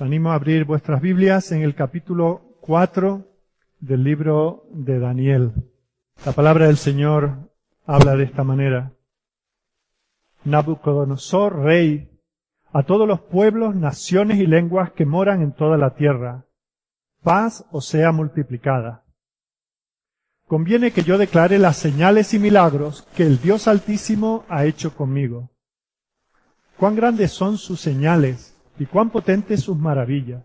Animo a abrir vuestras Biblias en el capítulo 4 del libro de Daniel. La palabra del Señor habla de esta manera. Nabucodonosor, rey, a todos los pueblos, naciones y lenguas que moran en toda la tierra, paz os sea multiplicada. Conviene que yo declare las señales y milagros que el Dios Altísimo ha hecho conmigo. Cuán grandes son sus señales y cuán potentes sus maravillas.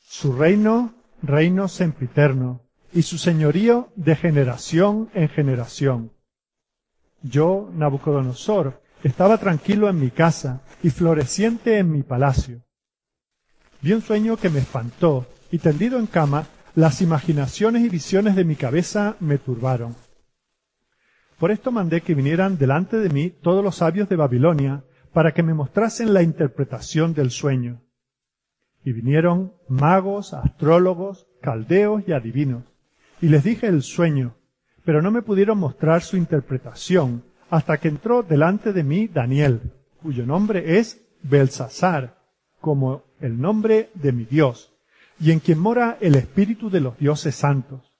Su reino, reino sempiterno, y su señorío de generación en generación. Yo, Nabucodonosor, estaba tranquilo en mi casa y floreciente en mi palacio. Vi un sueño que me espantó, y tendido en cama, las imaginaciones y visiones de mi cabeza me turbaron. Por esto mandé que vinieran delante de mí todos los sabios de Babilonia, para que me mostrasen la interpretación del sueño. Y vinieron magos, astrólogos, caldeos y adivinos. Y les dije el sueño, pero no me pudieron mostrar su interpretación, hasta que entró delante de mí Daniel, cuyo nombre es Belsasar, como el nombre de mi Dios, y en quien mora el espíritu de los dioses santos.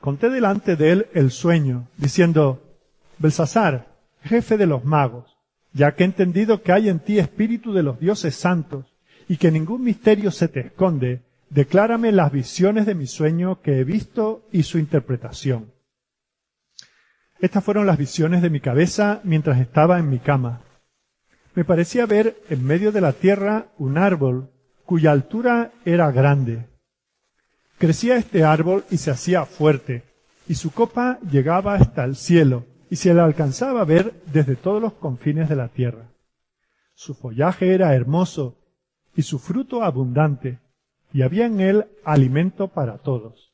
Conté delante de él el sueño, diciendo, Belsasar, jefe de los magos, ya que he entendido que hay en ti espíritu de los dioses santos, y que ningún misterio se te esconde, declárame las visiones de mi sueño que he visto y su interpretación. Estas fueron las visiones de mi cabeza mientras estaba en mi cama. Me parecía ver en medio de la tierra un árbol cuya altura era grande. Crecía este árbol y se hacía fuerte, y su copa llegaba hasta el cielo, y se le alcanzaba a ver desde todos los confines de la tierra. Su follaje era hermoso y su fruto abundante, y había en él alimento para todos.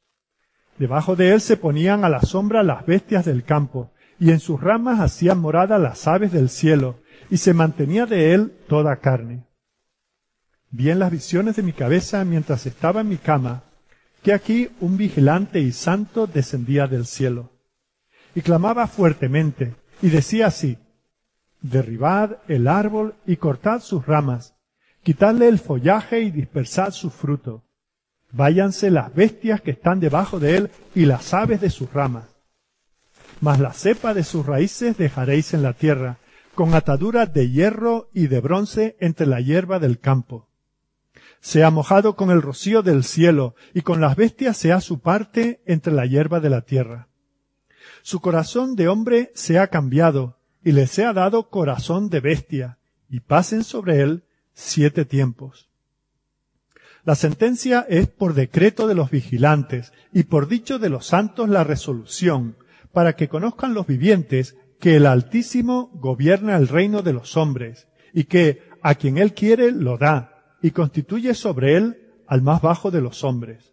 Debajo de él se ponían a la sombra las bestias del campo, y en sus ramas hacían morada las aves del cielo, y se mantenía de él toda carne. Vi en las visiones de mi cabeza mientras estaba en mi cama, que aquí un vigilante y santo descendía del cielo y clamaba fuertemente, y decía así, Derribad el árbol y cortad sus ramas, quitadle el follaje y dispersad su fruto. Váyanse las bestias que están debajo de él y las aves de sus ramas. Mas la cepa de sus raíces dejaréis en la tierra, con ataduras de hierro y de bronce entre la hierba del campo. Sea mojado con el rocío del cielo, y con las bestias sea su parte entre la hierba de la tierra. Su corazón de hombre se ha cambiado, y le ha dado corazón de bestia, y pasen sobre él siete tiempos. La sentencia es por decreto de los vigilantes y por dicho de los santos la resolución, para que conozcan los vivientes que el Altísimo gobierna el reino de los hombres, y que a quien él quiere lo da, y constituye sobre él al más bajo de los hombres.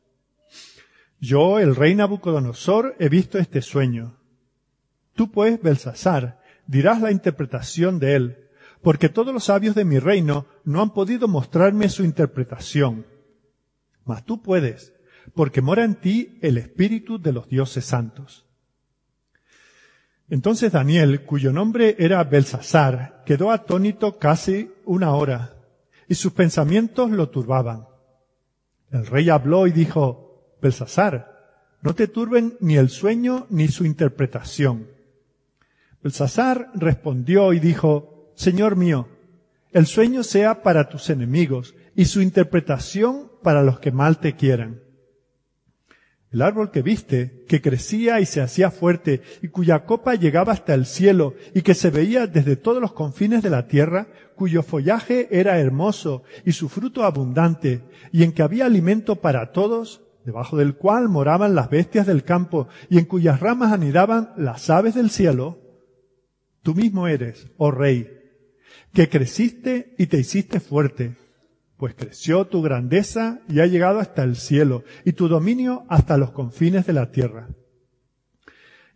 Yo, el rey Nabucodonosor, he visto este sueño. Tú pues, Belsasar, dirás la interpretación de él, porque todos los sabios de mi reino no han podido mostrarme su interpretación. Mas tú puedes, porque mora en ti el espíritu de los dioses santos. Entonces Daniel, cuyo nombre era Belsasar, quedó atónito casi una hora, y sus pensamientos lo turbaban. El rey habló y dijo, Belsasar, no te turben ni el sueño ni su interpretación Belsasar respondió y dijo, Señor mío, el sueño sea para tus enemigos y su interpretación para los que mal te quieran. El árbol que viste, que crecía y se hacía fuerte, y cuya copa llegaba hasta el cielo, y que se veía desde todos los confines de la tierra, cuyo follaje era hermoso y su fruto abundante, y en que había alimento para todos, debajo del cual moraban las bestias del campo, y en cuyas ramas anidaban las aves del cielo, Tú mismo eres, oh rey, que creciste y te hiciste fuerte, pues creció tu grandeza y ha llegado hasta el cielo, y tu dominio hasta los confines de la tierra.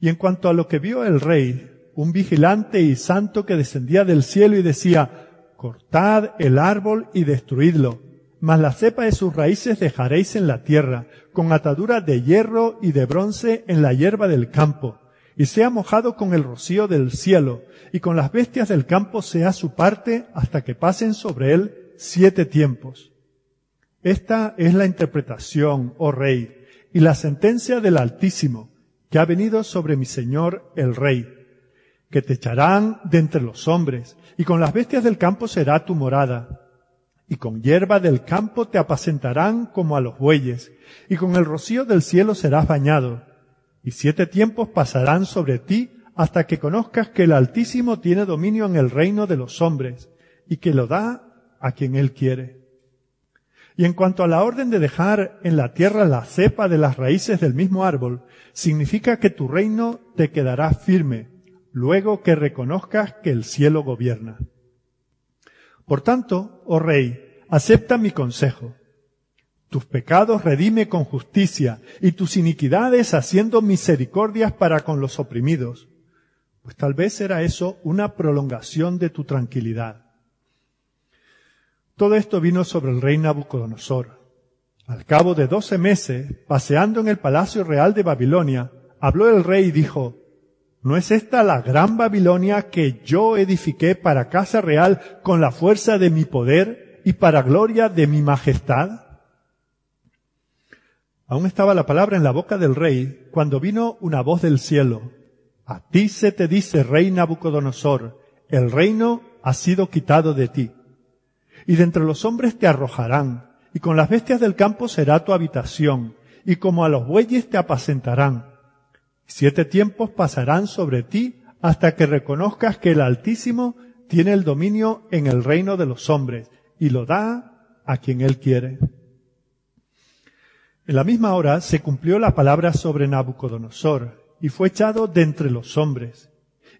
Y en cuanto a lo que vio el rey, un vigilante y santo que descendía del cielo y decía, cortad el árbol y destruidlo, mas la cepa de sus raíces dejaréis en la tierra, con ataduras de hierro y de bronce en la hierba del campo, y sea mojado con el rocío del cielo, y con las bestias del campo sea su parte hasta que pasen sobre él siete tiempos. Esta es la interpretación, oh rey, y la sentencia del Altísimo, que ha venido sobre mi Señor el Rey, que te echarán de entre los hombres, y con las bestias del campo será tu morada, y con hierba del campo te apacentarán como a los bueyes, y con el rocío del cielo serás bañado, y siete tiempos pasarán sobre ti hasta que conozcas que el Altísimo tiene dominio en el reino de los hombres, y que lo da a quien él quiere. Y en cuanto a la orden de dejar en la tierra la cepa de las raíces del mismo árbol, significa que tu reino te quedará firme, luego que reconozcas que el cielo gobierna. Por tanto, oh rey, acepta mi consejo. Tus pecados redime con justicia y tus iniquidades haciendo misericordias para con los oprimidos. Pues tal vez era eso una prolongación de tu tranquilidad. Todo esto vino sobre el rey Nabucodonosor. Al cabo de doce meses, paseando en el palacio real de Babilonia, habló el rey y dijo, ¿No es esta la gran Babilonia que yo edifiqué para casa real con la fuerza de mi poder y para gloria de mi majestad? Aún estaba la palabra en la boca del rey cuando vino una voz del cielo. A ti se te dice, rey Nabucodonosor, el reino ha sido quitado de ti y de entre los hombres te arrojarán, y con las bestias del campo será tu habitación, y como a los bueyes te apacentarán. Siete tiempos pasarán sobre ti hasta que reconozcas que el Altísimo tiene el dominio en el reino de los hombres, y lo da a quien él quiere. En la misma hora se cumplió la palabra sobre Nabucodonosor, y fue echado de entre los hombres,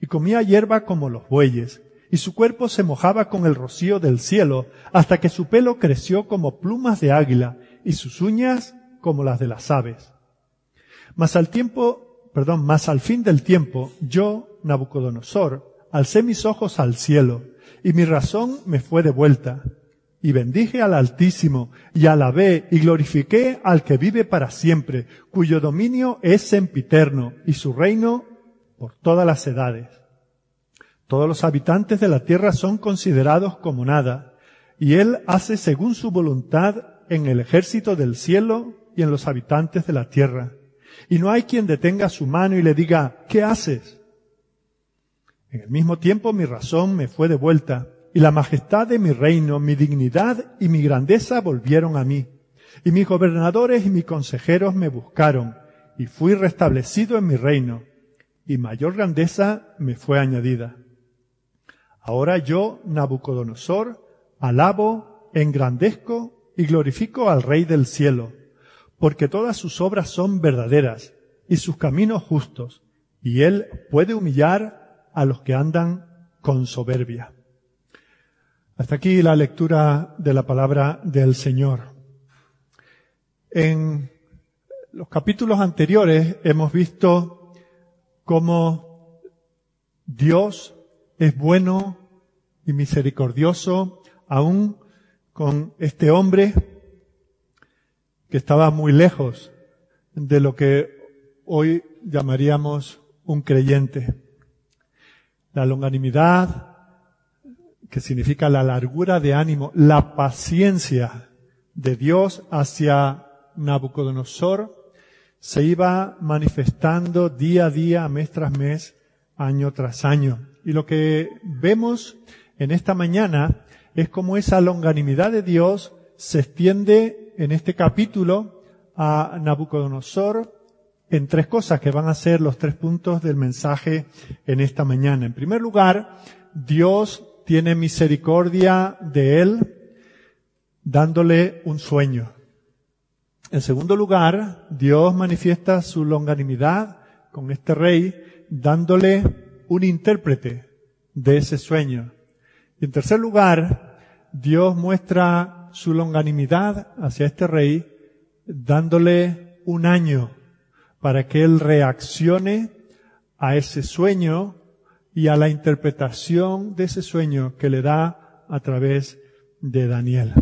y comía hierba como los bueyes, y su cuerpo se mojaba con el rocío del cielo, hasta que su pelo creció como plumas de águila, y sus uñas como las de las aves. Mas al tiempo, perdón, mas al fin del tiempo, yo, Nabucodonosor, alcé mis ojos al cielo, y mi razón me fue devuelta, y bendije al Altísimo, y alabé y glorifiqué al que vive para siempre, cuyo dominio es sempiterno, y su reino por todas las edades. Todos los habitantes de la tierra son considerados como nada, y Él hace según su voluntad en el ejército del cielo y en los habitantes de la tierra. Y no hay quien detenga su mano y le diga, ¿qué haces? En el mismo tiempo mi razón me fue devuelta, y la majestad de mi reino, mi dignidad y mi grandeza volvieron a mí. Y mis gobernadores y mis consejeros me buscaron, y fui restablecido en mi reino, y mayor grandeza me fue añadida. Ahora yo, Nabucodonosor, alabo, engrandezco y glorifico al Rey del cielo, porque todas sus obras son verdaderas y sus caminos justos, y él puede humillar a los que andan con soberbia. Hasta aquí la lectura de la palabra del Señor. En los capítulos anteriores hemos visto cómo Dios es bueno y misericordioso aún con este hombre que estaba muy lejos de lo que hoy llamaríamos un creyente. La longanimidad, que significa la largura de ánimo, la paciencia de Dios hacia Nabucodonosor, se iba manifestando día a día, mes tras mes, año tras año. Y lo que vemos en esta mañana es cómo esa longanimidad de Dios se extiende en este capítulo a Nabucodonosor en tres cosas que van a ser los tres puntos del mensaje en esta mañana. En primer lugar, Dios tiene misericordia de él dándole un sueño. En segundo lugar, Dios manifiesta su longanimidad con este rey dándole un intérprete de ese sueño. Y en tercer lugar, Dios muestra su longanimidad hacia este rey dándole un año para que él reaccione a ese sueño y a la interpretación de ese sueño que le da a través de Daniel.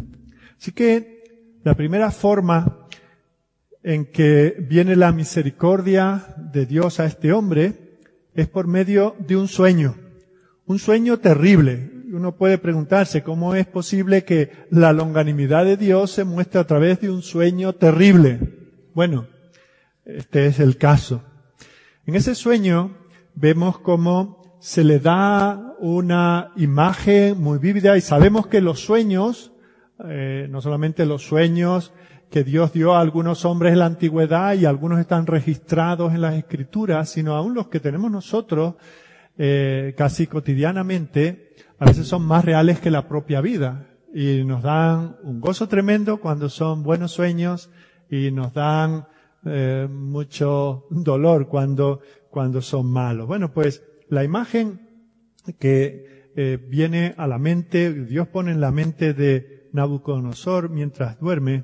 Así que la primera forma en que viene la misericordia de Dios a este hombre es por medio de un sueño, un sueño terrible, uno puede preguntarse cómo es posible que la longanimidad de Dios se muestre a través de un sueño terrible. Bueno, este es el caso. En ese sueño vemos cómo se le da una imagen muy vívida y sabemos que los sueños, eh, no solamente los sueños que Dios dio a algunos hombres en la antigüedad y algunos están registrados en las escrituras, sino aún los que tenemos nosotros eh, casi cotidianamente, a veces son más reales que la propia vida y nos dan un gozo tremendo cuando son buenos sueños y nos dan eh, mucho dolor cuando, cuando son malos. Bueno, pues la imagen que eh, viene a la mente, Dios pone en la mente de Nabucodonosor mientras duerme,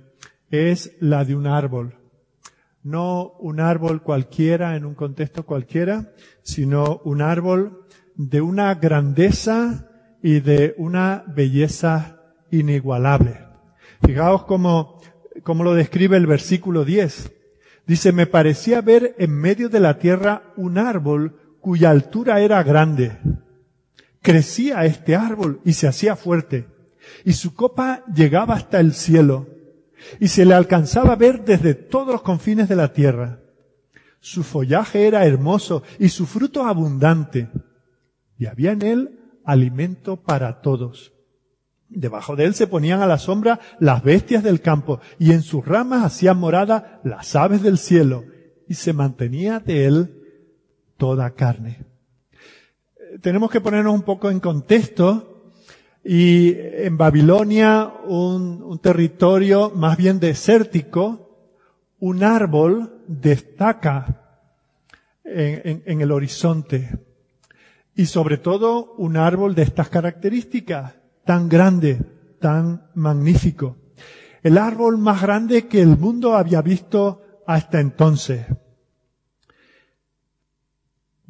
es la de un árbol. No un árbol cualquiera en un contexto cualquiera, sino un árbol de una grandeza y de una belleza inigualable. Fijaos cómo, cómo lo describe el versículo 10. Dice, me parecía ver en medio de la tierra un árbol cuya altura era grande. Crecía este árbol y se hacía fuerte, y su copa llegaba hasta el cielo y se le alcanzaba a ver desde todos los confines de la tierra. Su follaje era hermoso y su fruto abundante, y había en él alimento para todos. Debajo de él se ponían a la sombra las bestias del campo, y en sus ramas hacían morada las aves del cielo, y se mantenía de él toda carne. Tenemos que ponernos un poco en contexto y en Babilonia, un, territorio más bien desértico, un árbol destaca en, en el horizonte. Y sobre todo un árbol de estas características, tan grande, tan magnífico. El árbol más grande que el mundo había visto hasta entonces.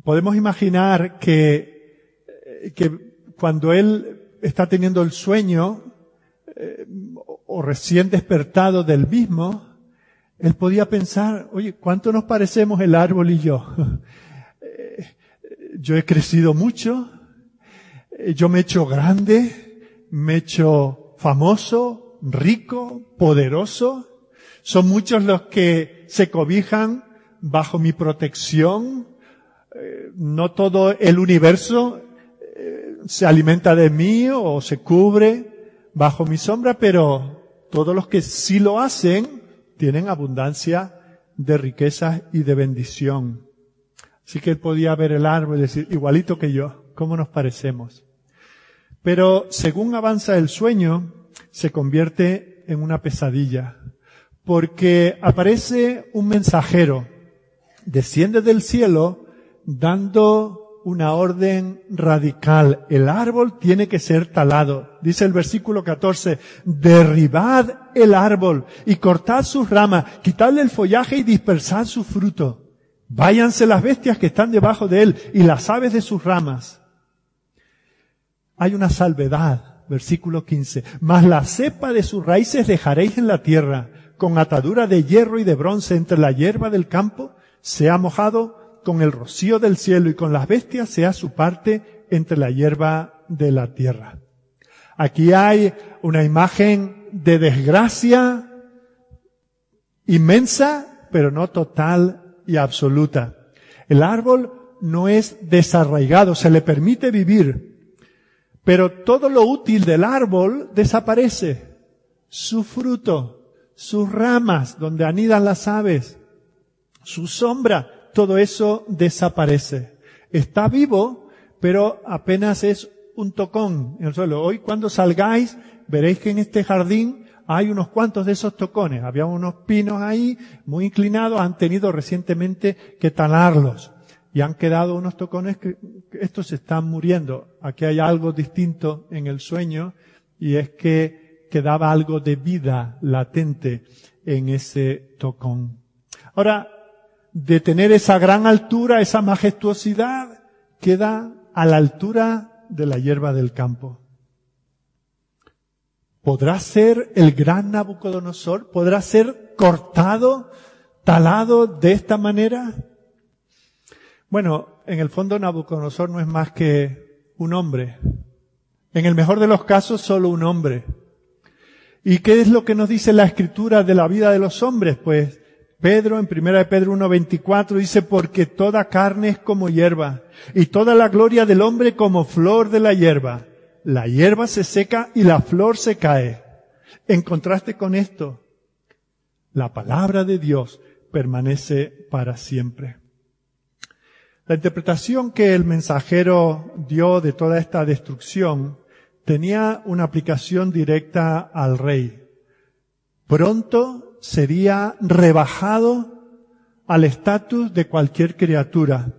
Podemos imaginar que, que cuando él está teniendo el sueño eh, o recién despertado del mismo, él podía pensar, oye, ¿cuánto nos parecemos el árbol y yo? Eh, yo he crecido mucho, eh, yo me he hecho grande, me he hecho famoso, rico, poderoso. Son muchos los que se cobijan bajo mi protección. no todo el universo se alimenta de mí o se cubre bajo mi sombra, pero todos los que sí lo hacen tienen abundancia de riquezas y de bendición. Así que él podía ver el árbol y decir, igualito que yo, ¿cómo nos parecemos? Pero según avanza el sueño, se convierte en una pesadilla, porque aparece un mensajero, desciende del cielo, dando una orden radical. El árbol tiene que ser talado. Dice el versículo 14, derribad el árbol y cortad sus ramas, quitadle el follaje y dispersad su fruto. Váyanse las bestias que están debajo de él y las aves de sus ramas. Hay una salvedad, versículo 15, mas la cepa de sus raíces dejaréis en la tierra, con atadura de hierro y de bronce entre la hierba del campo, sea mojado con el rocío del cielo y con las bestias sea su parte entre la hierba de la tierra. Aquí hay una imagen de desgracia inmensa, pero no total y absoluta. El árbol no es desarraigado, se le permite vivir, pero todo lo útil del árbol desaparece. Su fruto, sus ramas donde anidan las aves, su sombra todo eso desaparece. Está vivo, pero apenas es un tocón en el suelo. Hoy cuando salgáis, veréis que en este jardín hay unos cuantos de esos tocones. Había unos pinos ahí muy inclinados, han tenido recientemente que talarlos. Y han quedado unos tocones que, estos se están muriendo. Aquí hay algo distinto en el sueño y es que quedaba algo de vida latente en ese tocón. Ahora, de tener esa gran altura, esa majestuosidad, queda a la altura de la hierba del campo. ¿Podrá ser el gran Nabucodonosor? ¿Podrá ser cortado, talado de esta manera? Bueno, en el fondo Nabucodonosor no es más que un hombre En el mejor de los casos, solo un hombre. ¿Y qué es lo que nos dice la escritura de la vida de los hombres? Pues Pedro, en primera de Pedro 1.24, dice, porque toda carne es como hierba, y toda la gloria del hombre como flor de la hierba. La hierba se seca y la flor se cae. En contraste con esto, la palabra de Dios permanece para siempre. La interpretación que el mensajero dio de toda esta destrucción tenía una aplicación directa al rey. Pronto sería rebajado al estatus de cualquier criatura,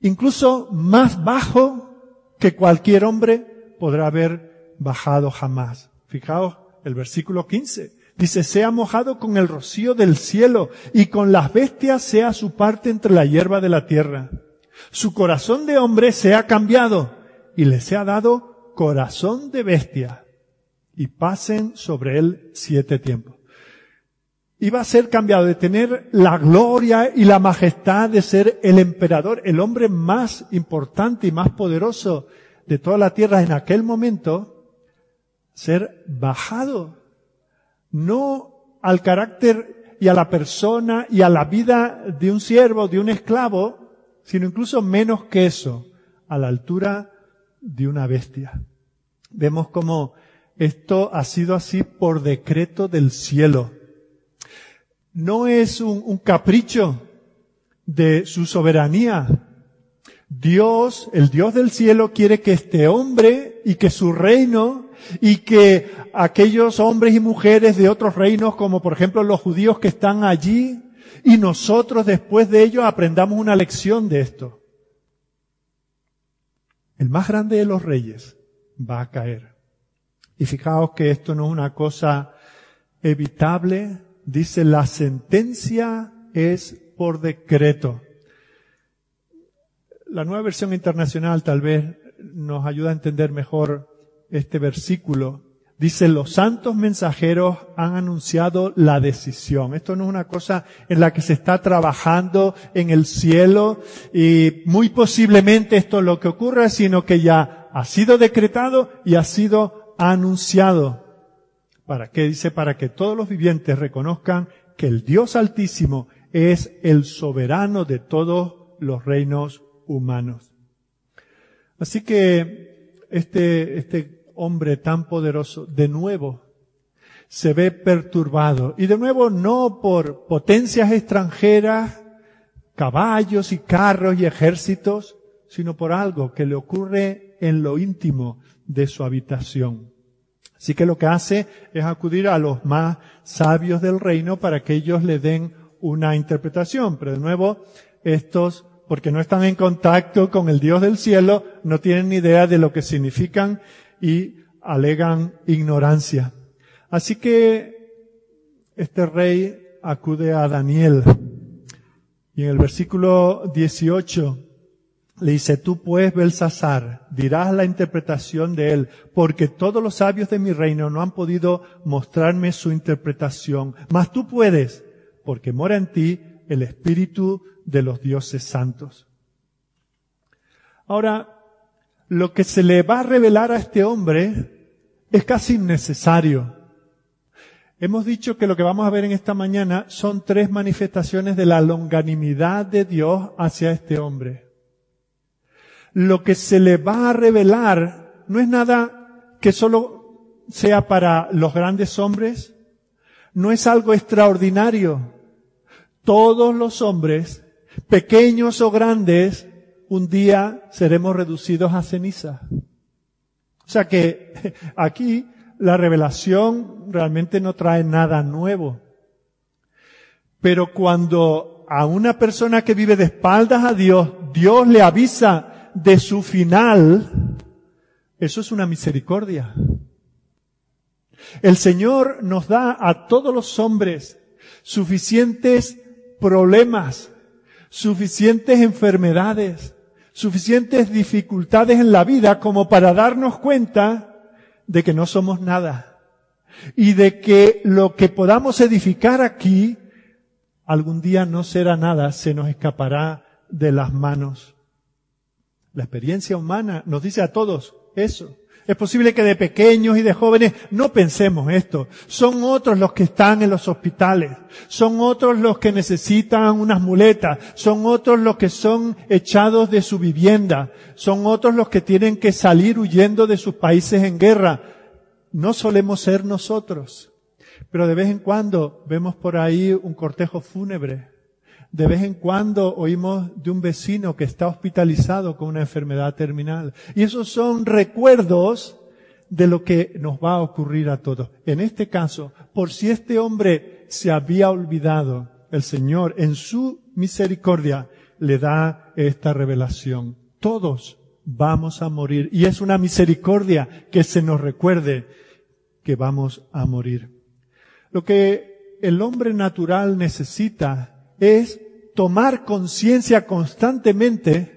incluso más bajo que cualquier hombre podrá haber bajado jamás. Fijaos el versículo 15. Dice, sea mojado con el rocío del cielo y con las bestias sea su parte entre la hierba de la tierra. Su corazón de hombre se ha cambiado y le sea dado corazón de bestia y pasen sobre él siete tiempos. Iba a ser cambiado de tener la gloria y la majestad de ser el emperador, el hombre más importante y más poderoso de toda la tierra en aquel momento, ser bajado no al carácter y a la persona y a la vida de un siervo, de un esclavo, sino incluso menos que eso, a la altura de una bestia. Vemos como esto ha sido así por decreto del cielo. No es un, un capricho de su soberanía. Dios, el Dios del cielo, quiere que este hombre y que su reino y que aquellos hombres y mujeres de otros reinos, como por ejemplo los judíos que están allí, y nosotros después de ello aprendamos una lección de esto. El más grande de los reyes va a caer. Y fijaos que esto no es una cosa evitable. Dice, la sentencia es por decreto. La nueva versión internacional tal vez nos ayuda a entender mejor este versículo. Dice, los santos mensajeros han anunciado la decisión. Esto no es una cosa en la que se está trabajando en el cielo y muy posiblemente esto es lo que ocurra, sino que ya ha sido decretado y ha sido anunciado. ¿Para qué? Dice, para que todos los vivientes reconozcan que el Dios Altísimo es el soberano de todos los reinos humanos. Así que este, este hombre tan poderoso, de nuevo, se ve perturbado. Y de nuevo no por potencias extranjeras, caballos y carros y ejércitos, sino por algo que le ocurre en lo íntimo de su habitación. Así que lo que hace es acudir a los más sabios del reino para que ellos le den una interpretación. Pero de nuevo, estos, porque no están en contacto con el Dios del cielo, no tienen ni idea de lo que significan y alegan ignorancia. Así que este rey acude a Daniel y en el versículo 18 le dice, tú pues, Belsasar, dirás la interpretación de él, porque todos los sabios de mi reino no han podido mostrarme su interpretación, mas tú puedes, porque mora en ti el espíritu de los dioses santos. Ahora, lo que se le va a revelar a este hombre es casi innecesario. Hemos dicho que lo que vamos a ver en esta mañana son tres manifestaciones de la longanimidad de Dios hacia este hombre. Lo que se le va a revelar no es nada que solo sea para los grandes hombres, no es algo extraordinario. Todos los hombres, pequeños o grandes, un día seremos reducidos a ceniza. O sea que aquí la revelación realmente no trae nada nuevo. Pero cuando a una persona que vive de espaldas a Dios, Dios le avisa de su final, eso es una misericordia. El Señor nos da a todos los hombres suficientes problemas, suficientes enfermedades, suficientes dificultades en la vida como para darnos cuenta de que no somos nada y de que lo que podamos edificar aquí algún día no será nada, se nos escapará de las manos. La experiencia humana nos dice a todos eso. Es posible que de pequeños y de jóvenes no pensemos esto. Son otros los que están en los hospitales. Son otros los que necesitan unas muletas. Son otros los que son echados de su vivienda. Son otros los que tienen que salir huyendo de sus países en guerra. No solemos ser nosotros. Pero de vez en cuando vemos por ahí un cortejo fúnebre de vez en cuando oímos de un vecino que está hospitalizado con una enfermedad terminal. Y esos son recuerdos de lo que nos va a ocurrir a todos. En este caso, por si este hombre se había olvidado, el Señor en su misericordia le da esta revelación. Todos vamos a morir. Y es una misericordia que se nos recuerde que vamos a morir. Lo que el hombre natural necesita es tomar conciencia constantemente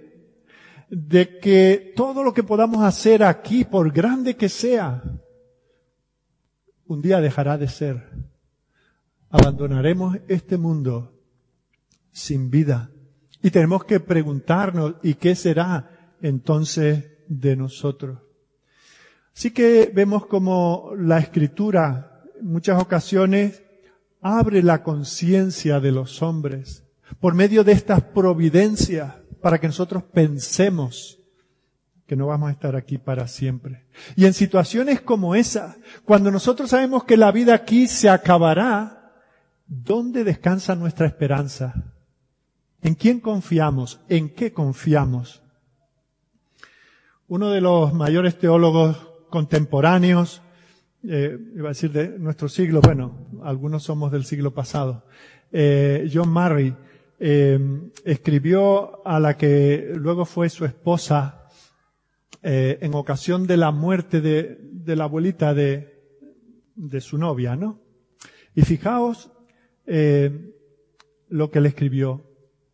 de que todo lo que podamos hacer aquí, por grande que sea, un día dejará de ser. Abandonaremos este mundo sin vida. Y tenemos que preguntarnos, ¿y qué será entonces de nosotros? Así que vemos como la escritura en muchas ocasiones abre la conciencia de los hombres por medio de estas providencias para que nosotros pensemos que no vamos a estar aquí para siempre. Y en situaciones como esa, cuando nosotros sabemos que la vida aquí se acabará, ¿dónde descansa nuestra esperanza? ¿En quién confiamos? ¿En qué confiamos? Uno de los mayores teólogos contemporáneos, eh, iba a decir de nuestro siglo, bueno, algunos somos del siglo pasado, eh, John Murray, eh, escribió a la que luego fue su esposa eh, en ocasión de la muerte de, la abuelita de, de, su novia, ¿no? Y fijaos eh, lo que le escribió.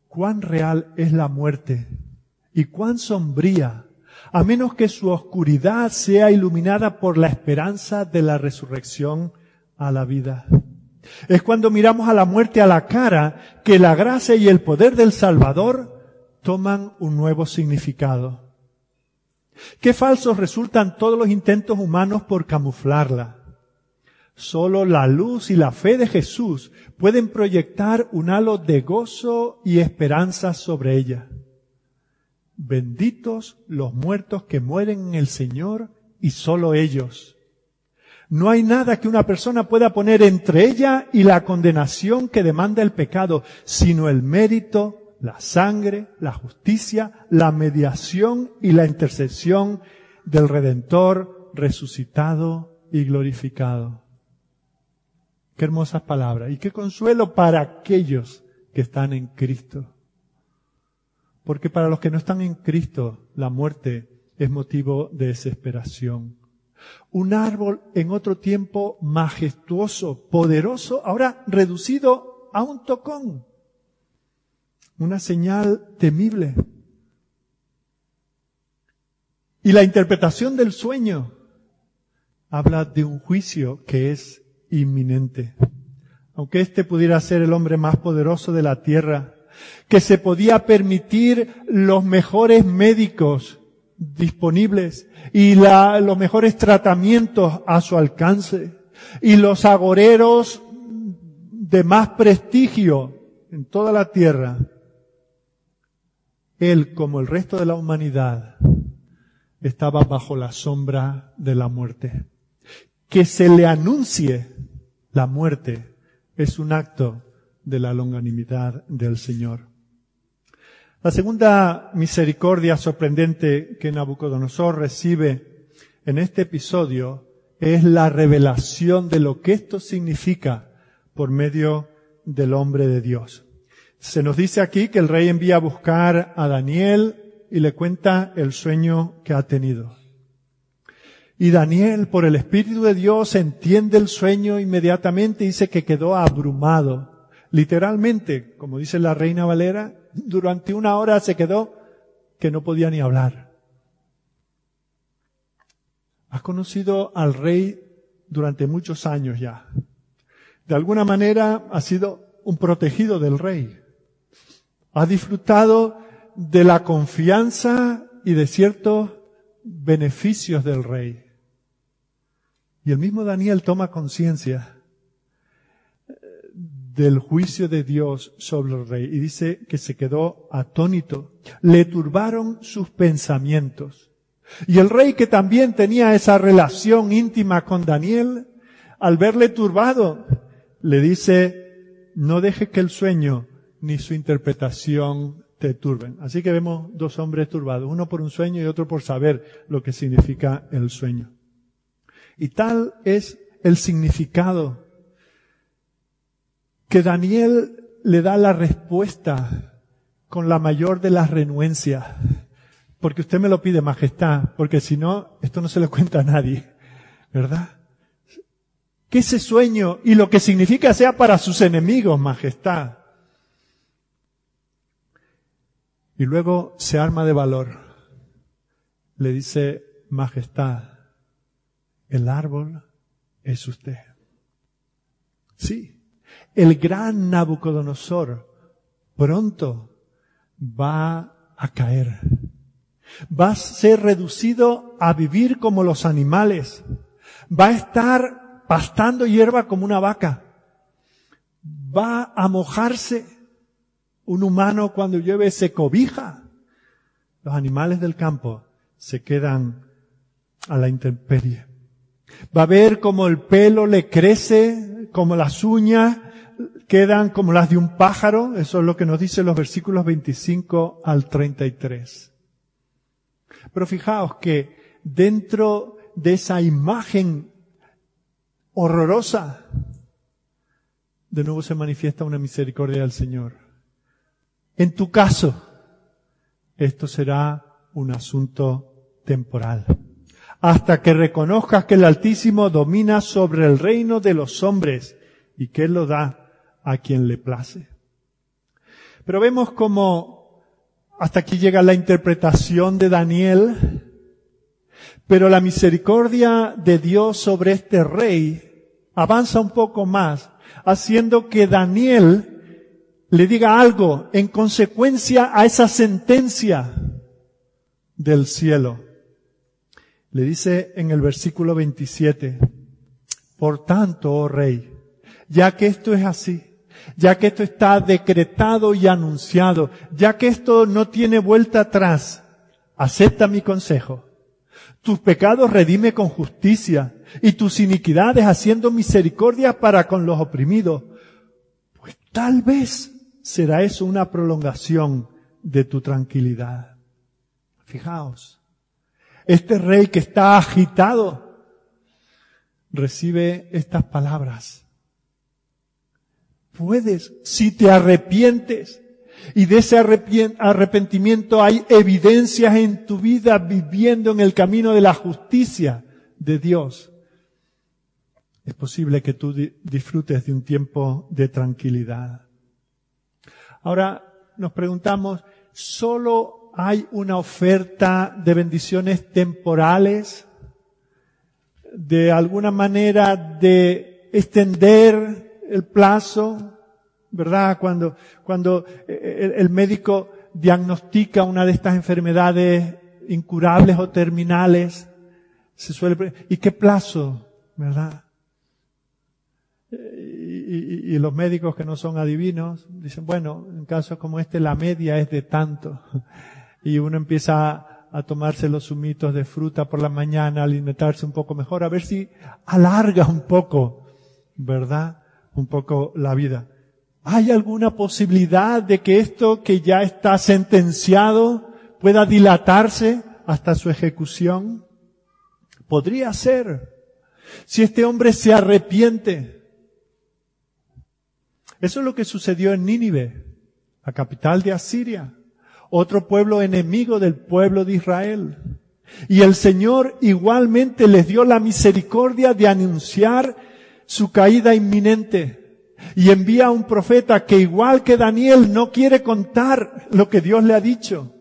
Cuán real es la muerte y cuán sombría, a menos que su oscuridad sea iluminada por la esperanza de la resurrección a la vida. Es cuando miramos a la muerte a la cara que la gracia y el poder del Salvador toman un nuevo significado. Qué falsos resultan todos los intentos humanos por camuflarla. Solo la luz y la fe de Jesús pueden proyectar un halo de gozo y esperanza sobre ella. Benditos los muertos que mueren en el Señor y solo ellos. No hay nada que una persona pueda poner entre ella y la condenación que demanda el pecado, sino el mérito, la sangre, la justicia, la mediación y la intercesión del Redentor resucitado y glorificado. Qué hermosas palabras y qué consuelo para aquellos que están en Cristo. Porque para los que no están en Cristo, la muerte es motivo de desesperación. Un árbol en otro tiempo majestuoso, poderoso, ahora reducido a un tocón. Una señal temible. Y la interpretación del sueño habla de un juicio que es inminente. Aunque este pudiera ser el hombre más poderoso de la tierra, que se podía permitir los mejores médicos, disponibles y los mejores tratamientos a su alcance y los agoreros de más prestigio en toda la tierra, él, como el resto de la humanidad, estaba bajo la sombra de la muerte. Que se le anuncie la muerte es un acto de la longanimidad del Señor. La segunda misericordia sorprendente que Nabucodonosor recibe en este episodio es la revelación de lo que esto significa por medio del hombre de Dios. Se nos dice aquí que el rey envía a buscar a Daniel y le cuenta el sueño que ha tenido. Y Daniel, por el Espíritu de Dios, entiende el sueño inmediatamente y dice que quedó abrumado. Literalmente, como dice la reina Valera, durante una hora se quedó que no podía ni hablar. Has conocido al rey durante muchos años ya. De alguna manera ha sido un protegido del rey. Ha disfrutado de la confianza y de ciertos beneficios del rey. Y el mismo Daniel toma conciencia del juicio de Dios sobre el rey y dice que se quedó atónito. Le turbaron sus pensamientos. Y el rey que también tenía esa relación íntima con Daniel, al verle turbado, le dice, no deje que el sueño ni su interpretación te turben. Así que vemos dos hombres turbados, uno por un sueño y otro por saber lo que significa el sueño. Y tal es el significado que Daniel le da la respuesta con la mayor de las renuencias. Porque usted me lo pide, majestad, porque si no, esto no se lo cuenta a nadie. ¿Verdad? Que ese sueño y lo que significa sea para sus enemigos, majestad. Y luego se arma de valor. Le dice, majestad, el árbol es usted. Sí, el gran Nabucodonosor pronto va a caer. Va a ser reducido a vivir como los animales. Va a estar pastando hierba como una vaca. Va a mojarse un humano cuando llueve se cobija. Los animales del campo se quedan a la intemperie. Va a ver como el pelo le crece, como las uñas quedan como las de un pájaro. Eso es lo que nos dicen los versículos 25 al 33. Pero fijaos que dentro de esa imagen horrorosa, de nuevo se manifiesta una misericordia del Señor. En tu caso, esto será un asunto temporal. Hasta que reconozcas que el Altísimo domina sobre el reino de los hombres y que Él lo da a quien le place. Pero vemos como hasta aquí llega la interpretación de Daniel, pero la misericordia de Dios sobre este rey avanza un poco más, haciendo que Daniel le diga algo en consecuencia a esa sentencia del cielo. Le dice en el versículo 27, por tanto, oh rey, ya que esto es así, ya que esto está decretado y anunciado, ya que esto no tiene vuelta atrás, acepta mi consejo. Tus pecados redime con justicia y tus iniquidades haciendo misericordia para con los oprimidos. Pues tal vez será eso una prolongación de tu tranquilidad. Fijaos, este rey que está agitado recibe estas palabras. Puedes, si te arrepientes, y de ese arrepentimiento hay evidencias en tu vida viviendo en el camino de la justicia de Dios. Es posible que tú disfrutes de un tiempo de tranquilidad. Ahora nos preguntamos, ¿solo hay una oferta de bendiciones temporales? De alguna manera de extender el plazo, ¿verdad? Cuando, cuando eh, el, médico diagnostica una de estas enfermedades incurables o terminales, se suele, ¿y qué plazo? ¿Verdad? y, los médicos que no son adivinos dicen, bueno, en casos como este la media es de tanto. Y uno empieza a, tomarse los zumitos de fruta por la mañana, alimentarse un poco mejor, a ver si alarga un poco, ¿verdad? Un poco la vida. ¿Hay alguna posibilidad de que esto que ya está sentenciado pueda dilatarse hasta su ejecución? Podría ser. Si este hombre se arrepiente, eso es lo que sucedió en Nínive, la capital de Asiria, otro pueblo enemigo del pueblo de Israel. Y el Señor igualmente les dio la misericordia de anunciar su caída inminente. Y envía a un profeta que igual que Daniel no quiere contar lo que Dios le ha dicho.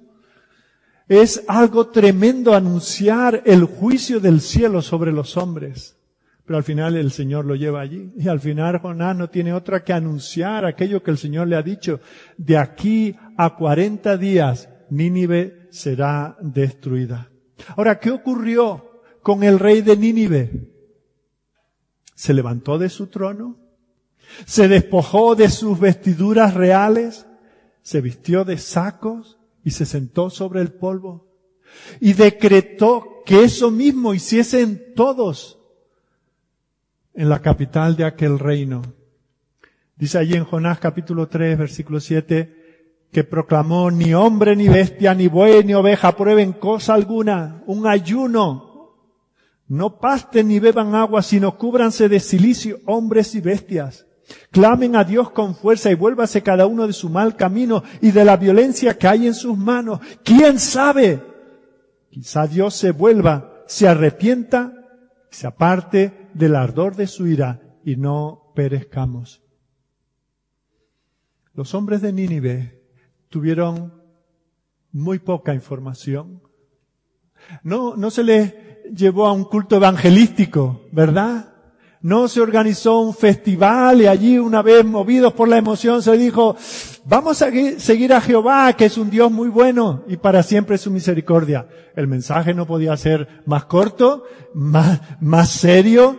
Es algo tremendo anunciar el juicio del cielo sobre los hombres. Pero al final el Señor lo lleva allí. Y al final Jonás no tiene otra que anunciar aquello que el Señor le ha dicho. De aquí a 40 días Nínive será destruida. Ahora, ¿qué ocurrió con el rey de Nínive? Se levantó de su trono, se despojó de sus vestiduras reales, se vistió de sacos y se sentó sobre el polvo y decretó que eso mismo hiciesen todos en la capital de aquel reino. Dice allí en Jonás capítulo 3 versículo 7 que proclamó ni hombre ni bestia ni buey ni oveja prueben cosa alguna, un ayuno. No pasten ni beban agua, sino cúbranse de silicio hombres y bestias. Clamen a Dios con fuerza y vuélvase cada uno de su mal camino y de la violencia que hay en sus manos. ¿Quién sabe? Quizá Dios se vuelva, se arrepienta, se aparte del ardor de su ira y no perezcamos. Los hombres de Nínive tuvieron muy poca información. No, no se les llevó a un culto evangelístico, ¿verdad? No se organizó un festival y allí una vez movidos por la emoción se dijo, vamos a seguir a Jehová, que es un Dios muy bueno y para siempre su misericordia. El mensaje no podía ser más corto, más, serio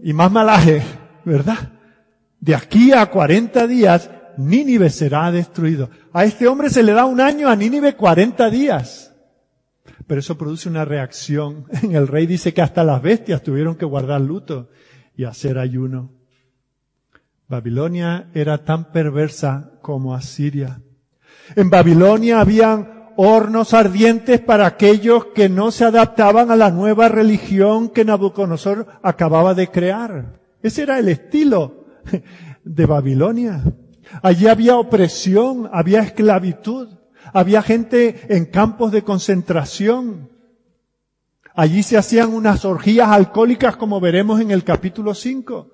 y más malaje, ¿verdad? De aquí a 40 días, Nínive será destruido. A este hombre se le da un año, a Nínive 40 días. Pero eso produce una reacción. En el rey dice que hasta las bestias tuvieron que guardar luto y hacer ayuno. Babilonia era tan perversa como Asiria. En Babilonia habían hornos ardientes para aquellos que no se adaptaban a la nueva religión que Nabucodonosor acababa de crear. Ese era el estilo de Babilonia. Allí había opresión, había esclavitud, había gente en campos de concentración, Allí se hacían unas orgías alcohólicas como veremos en el capítulo 5.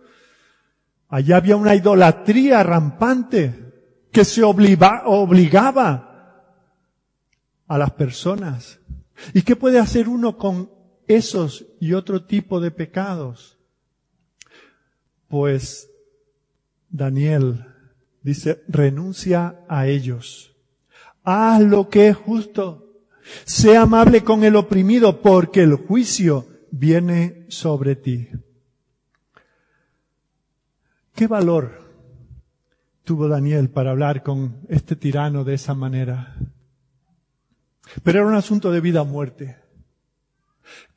Allí había una idolatría rampante que se obligaba a las personas. ¿Y qué puede hacer uno con esos y otro tipo de pecados? Pues Daniel dice, renuncia a ellos. Haz lo que es justo Sé amable con el oprimido porque el juicio viene sobre ti. ¿Qué valor tuvo Daniel para hablar con este tirano de esa manera? Pero era un asunto de vida o muerte.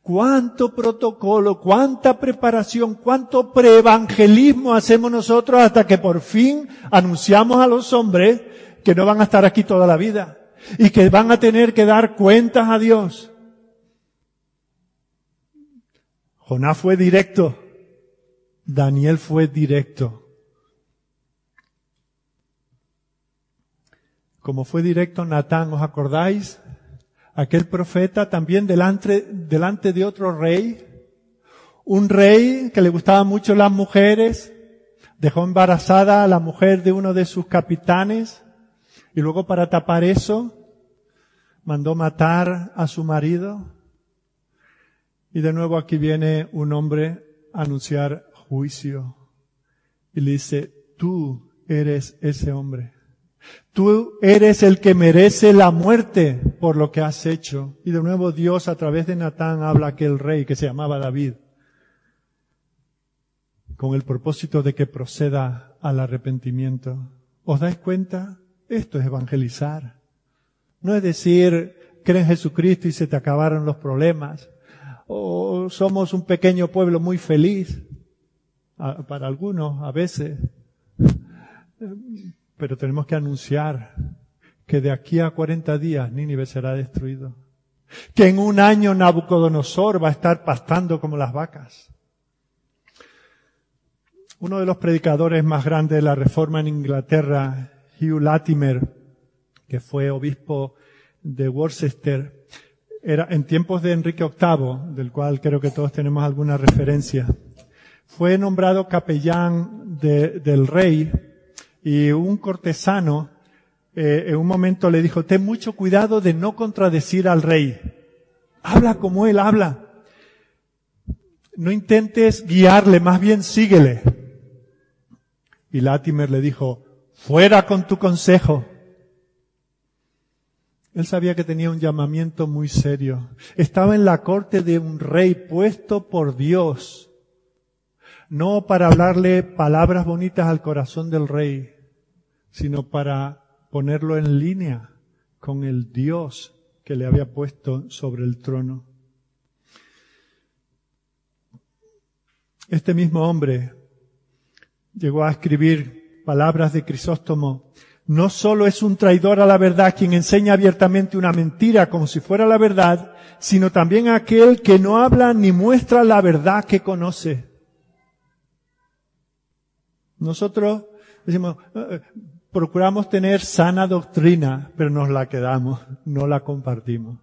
¿Cuánto protocolo, cuánta preparación, cuánto preevangelismo hacemos nosotros hasta que por fin anunciamos a los hombres que no van a estar aquí toda la vida? y que van a tener que dar cuentas a Dios. Jonás fue directo, Daniel fue directo. Como fue directo Natán, ¿os acordáis? Aquel profeta también delante, delante de otro rey, un rey que le gustaban mucho las mujeres, dejó embarazada a la mujer de uno de sus capitanes, y luego para tapar eso, mandó matar a su marido. Y de nuevo aquí viene un hombre a anunciar juicio. Y le dice, tú eres ese hombre. Tú eres el que merece la muerte por lo que has hecho. Y de nuevo Dios a través de Natán habla a aquel rey que se llamaba David, con el propósito de que proceda al arrepentimiento. ¿Os dais cuenta? Esto es evangelizar. No es decir, creen en Jesucristo y se te acabaron los problemas. O somos un pequeño pueblo muy feliz. Para algunos, a veces. Pero tenemos que anunciar que de aquí a 40 días Nínive será destruido. Que en un año Nabucodonosor va a estar pastando como las vacas. Uno de los predicadores más grandes de la reforma en Inglaterra, Hugh Latimer, que fue obispo de Worcester, era en tiempos de Enrique VIII, del cual creo que todos tenemos alguna referencia. Fue nombrado capellán del rey y un cortesano eh, en un momento le dijo, ten mucho cuidado de no contradecir al rey. Habla como él habla. No intentes guiarle, más bien síguele. Y Latimer le dijo, Fuera con tu consejo. Él sabía que tenía un llamamiento muy serio. Estaba en la corte de un rey puesto por Dios. No para hablarle palabras bonitas al corazón del rey, sino para ponerlo en línea con el Dios que le había puesto sobre el trono. Este mismo hombre llegó a escribir palabras de Crisóstomo. No solo es un traidor a la verdad quien enseña abiertamente una mentira como si fuera la verdad, sino también aquel que no habla ni muestra la verdad que conoce. Nosotros decimos, eh, eh, procuramos tener sana doctrina, pero nos la quedamos, no la compartimos.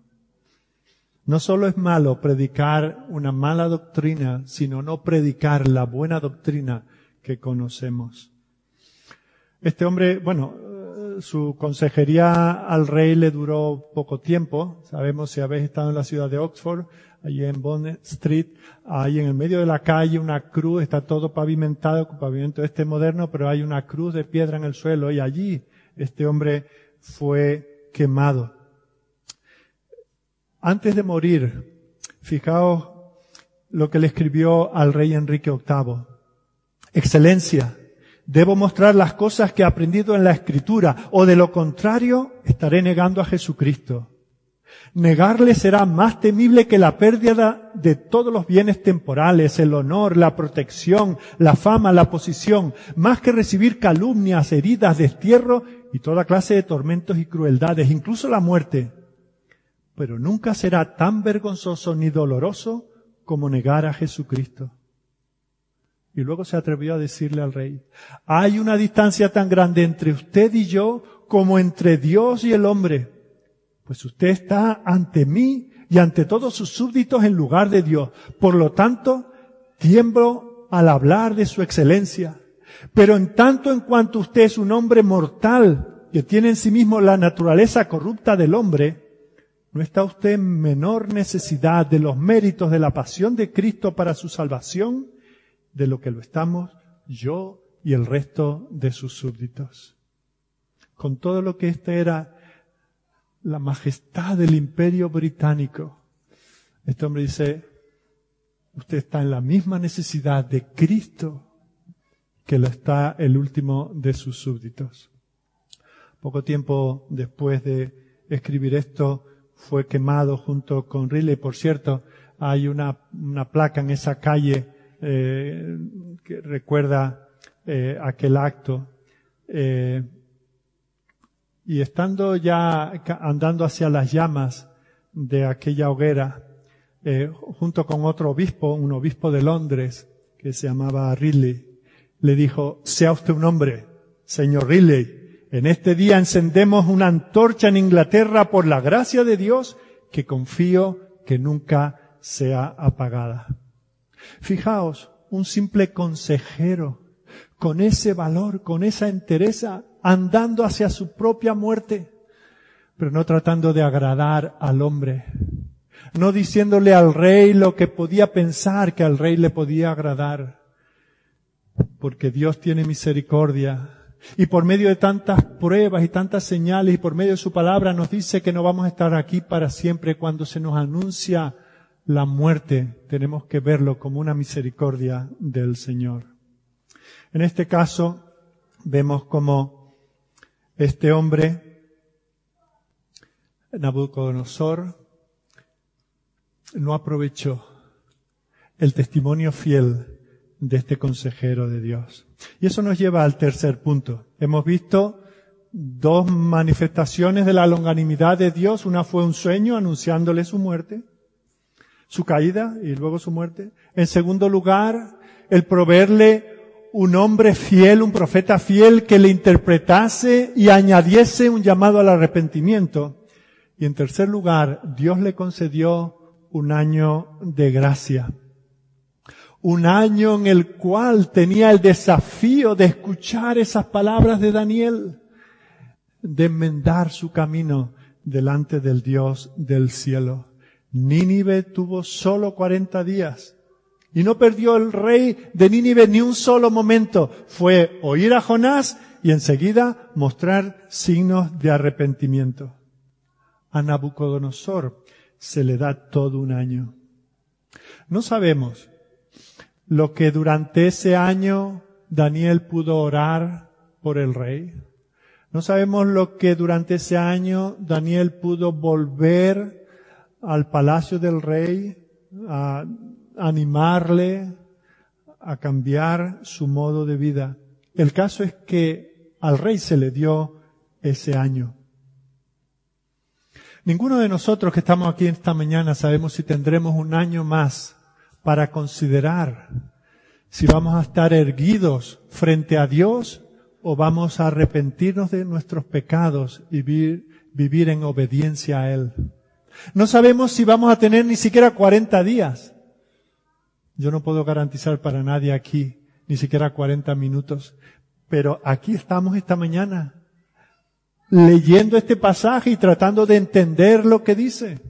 No solo es malo predicar una mala doctrina, sino no predicar la buena doctrina que conocemos. Este hombre, bueno, eh, su consejería al rey le duró poco tiempo. Sabemos si habéis estado en la ciudad de Oxford, allí en Bond Street, hay en el medio de la calle una cruz, está todo pavimentado con pavimento este moderno, pero hay una cruz de piedra en el suelo y allí este hombre fue quemado. Antes de morir, fijaos lo que le escribió al rey Enrique VIII. Excelencia, debo mostrar las cosas que he aprendido en la escritura, o de lo contrario, estaré negando a Jesucristo. Negarle será más temible que la pérdida de todos los bienes temporales, el honor, la protección, la fama, la posición, más que recibir calumnias, heridas, destierro y toda clase de tormentos y crueldades, incluso la muerte. Pero nunca será tan vergonzoso ni doloroso como negar a Jesucristo. Y luego se atrevió a decirle al rey, hay una distancia tan grande entre usted y yo como entre Dios y el hombre. Pues usted está ante mí y ante todos sus súbditos en lugar de Dios. Por lo tanto, tiemblo al hablar de su excelencia. Pero en tanto en cuanto usted es un hombre mortal que tiene en sí mismo la naturaleza corrupta del hombre, ¿no está usted en menor necesidad de los méritos de la pasión de Cristo para su salvación? De lo que lo estamos yo y el resto de sus súbditos. Con todo lo que esta era la majestad del imperio británico, este hombre dice, usted está en la misma necesidad de Cristo que lo está el último de sus súbditos. Poco tiempo después de escribir esto, fue quemado junto con Riley. Por cierto, hay una, una placa en esa calle eh, que recuerda eh, aquel acto. Eh, y estando ya andando hacia las llamas de aquella hoguera, junto con otro obispo, un obispo de Londres, que se llamaba Ridley, le dijo, sea usted un hombre, señor Ridley, en este día encendemos una antorcha en Inglaterra por la gracia de Dios que confío que nunca sea apagada. Fijaos, un simple consejero, con ese valor, con esa entereza, andando hacia su propia muerte, pero no tratando de agradar al hombre, no diciéndole al rey lo que podía pensar que al rey le podía agradar, porque Dios tiene misericordia. Y por medio de tantas pruebas y tantas señales y por medio de su palabra nos dice que no vamos a estar aquí para siempre cuando se nos anuncia la muerte tenemos que verlo como una misericordia del Señor. En este caso vemos como este hombre, Nabucodonosor, no aprovechó el testimonio fiel de este consejero de Dios. Y eso nos lleva al tercer punto. Hemos visto dos manifestaciones de la longanimidad de Dios. Una fue un sueño anunciándole su muerte su caída y luego su muerte. En segundo lugar, el proveerle un hombre fiel, un profeta fiel que le interpretase y añadiese un llamado al arrepentimiento. Y en tercer lugar, Dios le concedió un año de gracia. Un año en el cual tenía el desafío de escuchar esas palabras de Daniel, de enmendar su camino delante del Dios del cielo. Nínive tuvo solo 40 días. Y no perdió el rey de Nínive ni un solo momento. Fue oír a Jonás y enseguida mostrar signos de arrepentimiento. A Nabucodonosor se le da todo un año. No sabemos lo que durante ese año Daniel pudo orar por el rey. No sabemos lo que durante ese año Daniel pudo volver al palacio del rey a animarle a cambiar su modo de vida. El caso es que al rey se le dio ese año. Ninguno de nosotros que estamos aquí esta mañana sabemos si tendremos un año más para considerar si vamos a estar erguidos frente a Dios o vamos a arrepentirnos de nuestros pecados y vivir, vivir en obediencia a Él. No sabemos si vamos a tener ni siquiera 40 días. Yo no puedo garantizar para nadie aquí ni siquiera 40 minutos, pero aquí estamos esta mañana leyendo este pasaje y tratando de entender lo que dice.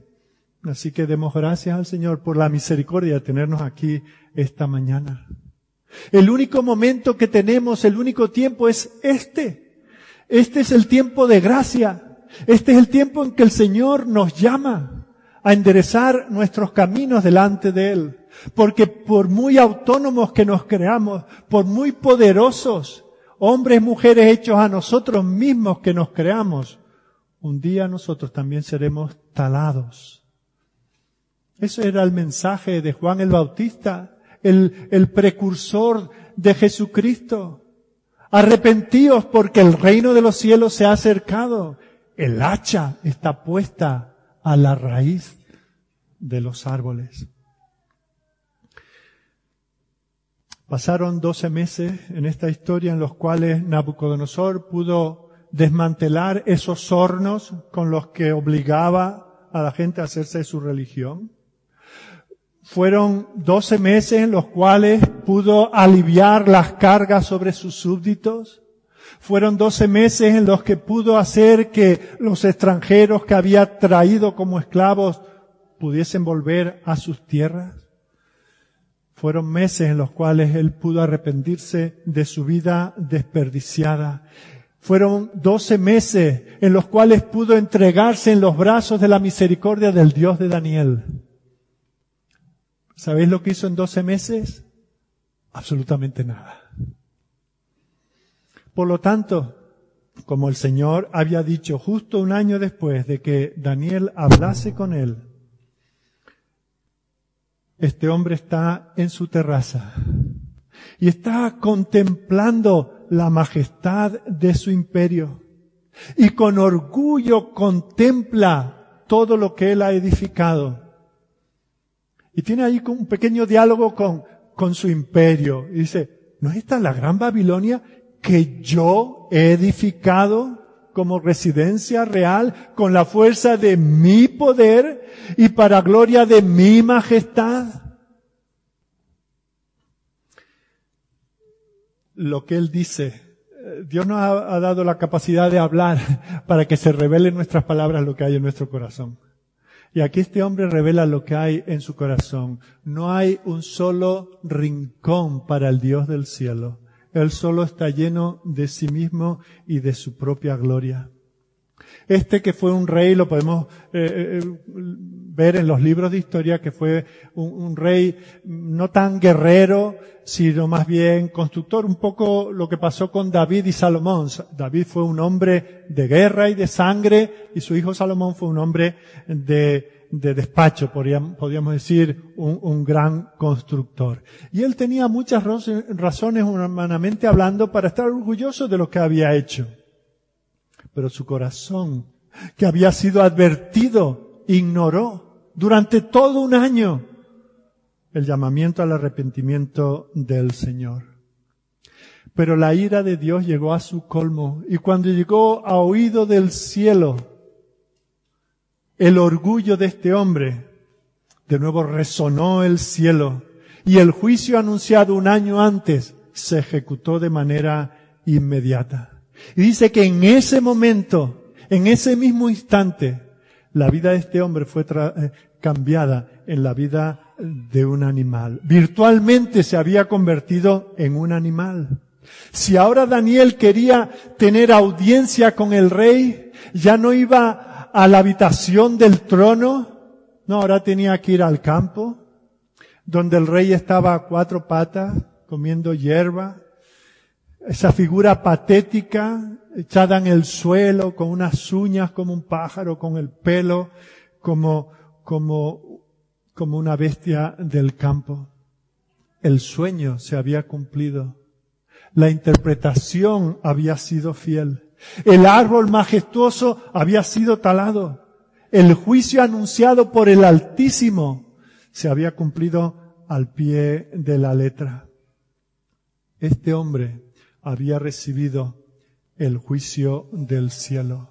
Así que demos gracias al Señor por la misericordia de tenernos aquí esta mañana. El único momento que tenemos, el único tiempo es este. Este es el tiempo de gracia. Este es el tiempo en que el Señor nos llama a enderezar nuestros caminos delante de Él. Porque por muy autónomos que nos creamos, por muy poderosos, hombres, mujeres hechos a nosotros mismos que nos creamos, un día nosotros también seremos talados. Eso era el mensaje de Juan el Bautista, el, el precursor de Jesucristo. Arrepentíos porque el reino de los cielos se ha acercado. El hacha está puesta a la raíz de los árboles. Pasaron doce meses en esta historia en los cuales Nabucodonosor pudo desmantelar esos hornos con los que obligaba a la gente a hacerse su religión. Fueron doce meses en los cuales pudo aliviar las cargas sobre sus súbditos. Fueron doce meses en los que pudo hacer que los extranjeros que había traído como esclavos pudiesen volver a sus tierras. Fueron meses en los cuales él pudo arrepentirse de su vida desperdiciada. Fueron doce meses en los cuales pudo entregarse en los brazos de la misericordia del Dios de Daniel. ¿Sabéis lo que hizo en doce meses? Absolutamente nada. Por lo tanto, como el Señor había dicho justo un año después de que Daniel hablase con él, este hombre está en su terraza y está contemplando la majestad de su imperio y con orgullo contempla todo lo que él ha edificado. Y tiene ahí un pequeño diálogo con, con su imperio. Y dice, ¿no es esta la gran Babilonia que yo he edificado? como residencia real con la fuerza de mi poder y para gloria de mi majestad. Lo que Él dice, Dios nos ha, dado la capacidad de hablar para que se revele en nuestras palabras lo que hay en nuestro corazón. Y aquí este hombre revela lo que hay en su corazón. No hay un solo rincón para el Dios del cielo. Él solo está lleno de sí mismo y de su propia gloria. Este que fue un rey, lo podemos eh, eh, ver en los libros de historia, que fue un, rey no tan guerrero, sino más bien constructor, un poco lo que pasó con David y Salomón. David fue un hombre de guerra y de sangre, y su hijo Salomón fue un hombre de, de despacho, podríamos decir, un, gran constructor. Y él tenía muchas razones humanamente hablando para estar orgulloso de lo que había hecho. Pero su corazón, que había sido advertido, ignoró durante todo un año el llamamiento al arrepentimiento del Señor. Pero la ira de Dios llegó a su colmo y cuando llegó a oído del cielo, el orgullo de este hombre, de nuevo resonó el cielo y el juicio anunciado un año antes se ejecutó de manera inmediata. Y dice que en ese momento, en ese mismo instante, la vida de este hombre fue eh, cambiada en la vida de un animal. Virtualmente se había convertido en un animal. Si ahora Daniel quería tener audiencia con el rey, ya no iba a la habitación del trono. No, ahora tenía que ir al campo, donde el rey estaba a cuatro patas, comiendo hierba. Esa figura patética, echada en el suelo, con unas uñas como un pájaro, con el pelo como, como, como una bestia del campo. El sueño se había cumplido. La interpretación había sido fiel. El árbol majestuoso había sido talado. El juicio anunciado por el Altísimo se había cumplido al pie de la letra. Este hombre había recibido el juicio del cielo.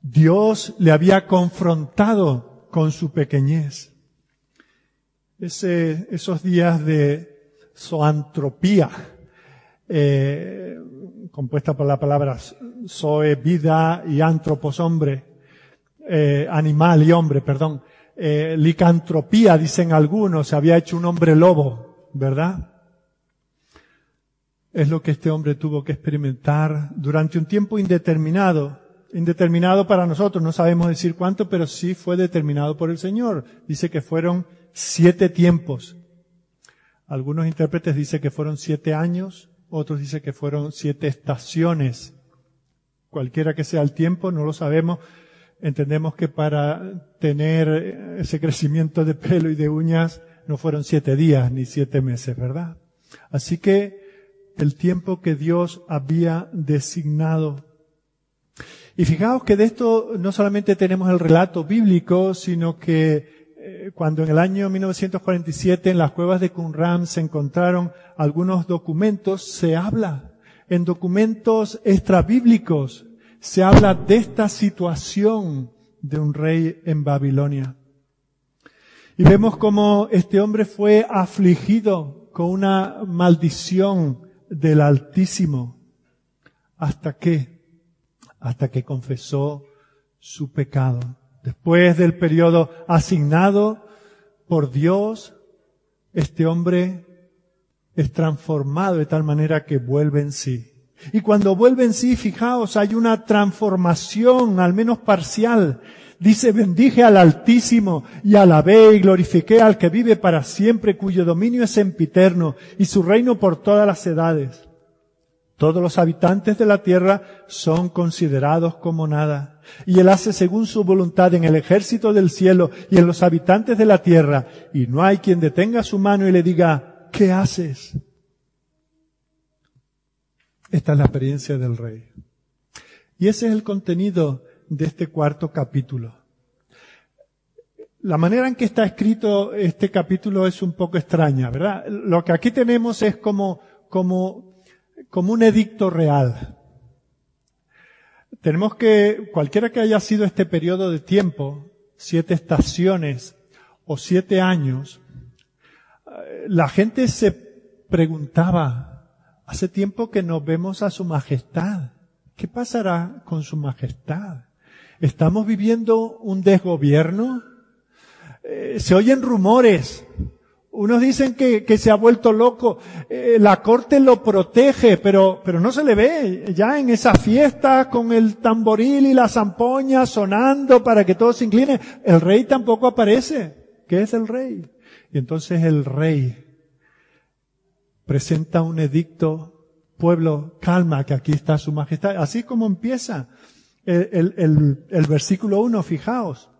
Dios le había confrontado con su pequeñez. Ese, esos días de zoantropía, eh, compuesta por la palabra zoe, vida, y antropos, hombre, eh, animal y hombre, perdón. Eh, licantropía, dicen algunos, se había hecho un hombre lobo, ¿verdad? Es lo que este hombre tuvo que experimentar durante un tiempo indeterminado. Indeterminado para nosotros, no sabemos decir cuánto, pero sí fue determinado por el Señor. Dice que fueron siete tiempos. Algunos intérpretes dicen que fueron siete años, otros dicen que fueron siete estaciones. Cualquiera que sea el tiempo, no lo sabemos. Entendemos que para tener ese crecimiento de pelo y de uñas no fueron siete días ni siete meses, ¿verdad? Así que el tiempo que Dios había designado. Y fijaos que de esto no solamente tenemos el relato bíblico, sino que cuando en el año 1947 en las cuevas de Qumran se encontraron algunos documentos, se habla en documentos extrabíblicos, se habla de esta situación de un rey en Babilonia. Y vemos cómo este hombre fue afligido con una maldición del Altísimo. ¿Hasta qué? Hasta que confesó su pecado. Después del periodo asignado por Dios, este hombre es transformado de tal manera que vuelve en sí. Y cuando vuelve en sí, fijaos, hay una transformación, al menos parcial. Dice, bendije al Altísimo y alabé y glorifiqué al que vive para siempre, cuyo dominio es sempiterno y su reino por todas las edades. Todos los habitantes de la tierra son considerados como nada. Y Él hace según su voluntad en el ejército del cielo y en los habitantes de la tierra. Y no hay quien detenga su mano y le diga, ¿qué haces? Esta es la experiencia del rey. Y ese es el contenido de este cuarto capítulo. La manera en que está escrito este capítulo es un poco extraña, ¿verdad? Lo que aquí tenemos es como, como, como un edicto real. Tenemos que, cualquiera que haya sido este periodo de tiempo, siete estaciones o siete años, eh, la gente se preguntaba, hace tiempo que no vemos a su majestad. ¿Qué pasará con su majestad? ¿Estamos viviendo un desgobierno? Eh, se oyen rumores unos dicen que, que se ha vuelto loco. Eh, la corte lo protege, pero, pero no se le ve. Ya en esa fiesta con el tamboril y la zampoña sonando para que todos se inclinen, el rey tampoco aparece. ¿Qué es el rey? Y entonces el rey presenta un edicto, pueblo, calma, que aquí está su majestad. Así como empieza el, el, el, el versículo 1, fijaos.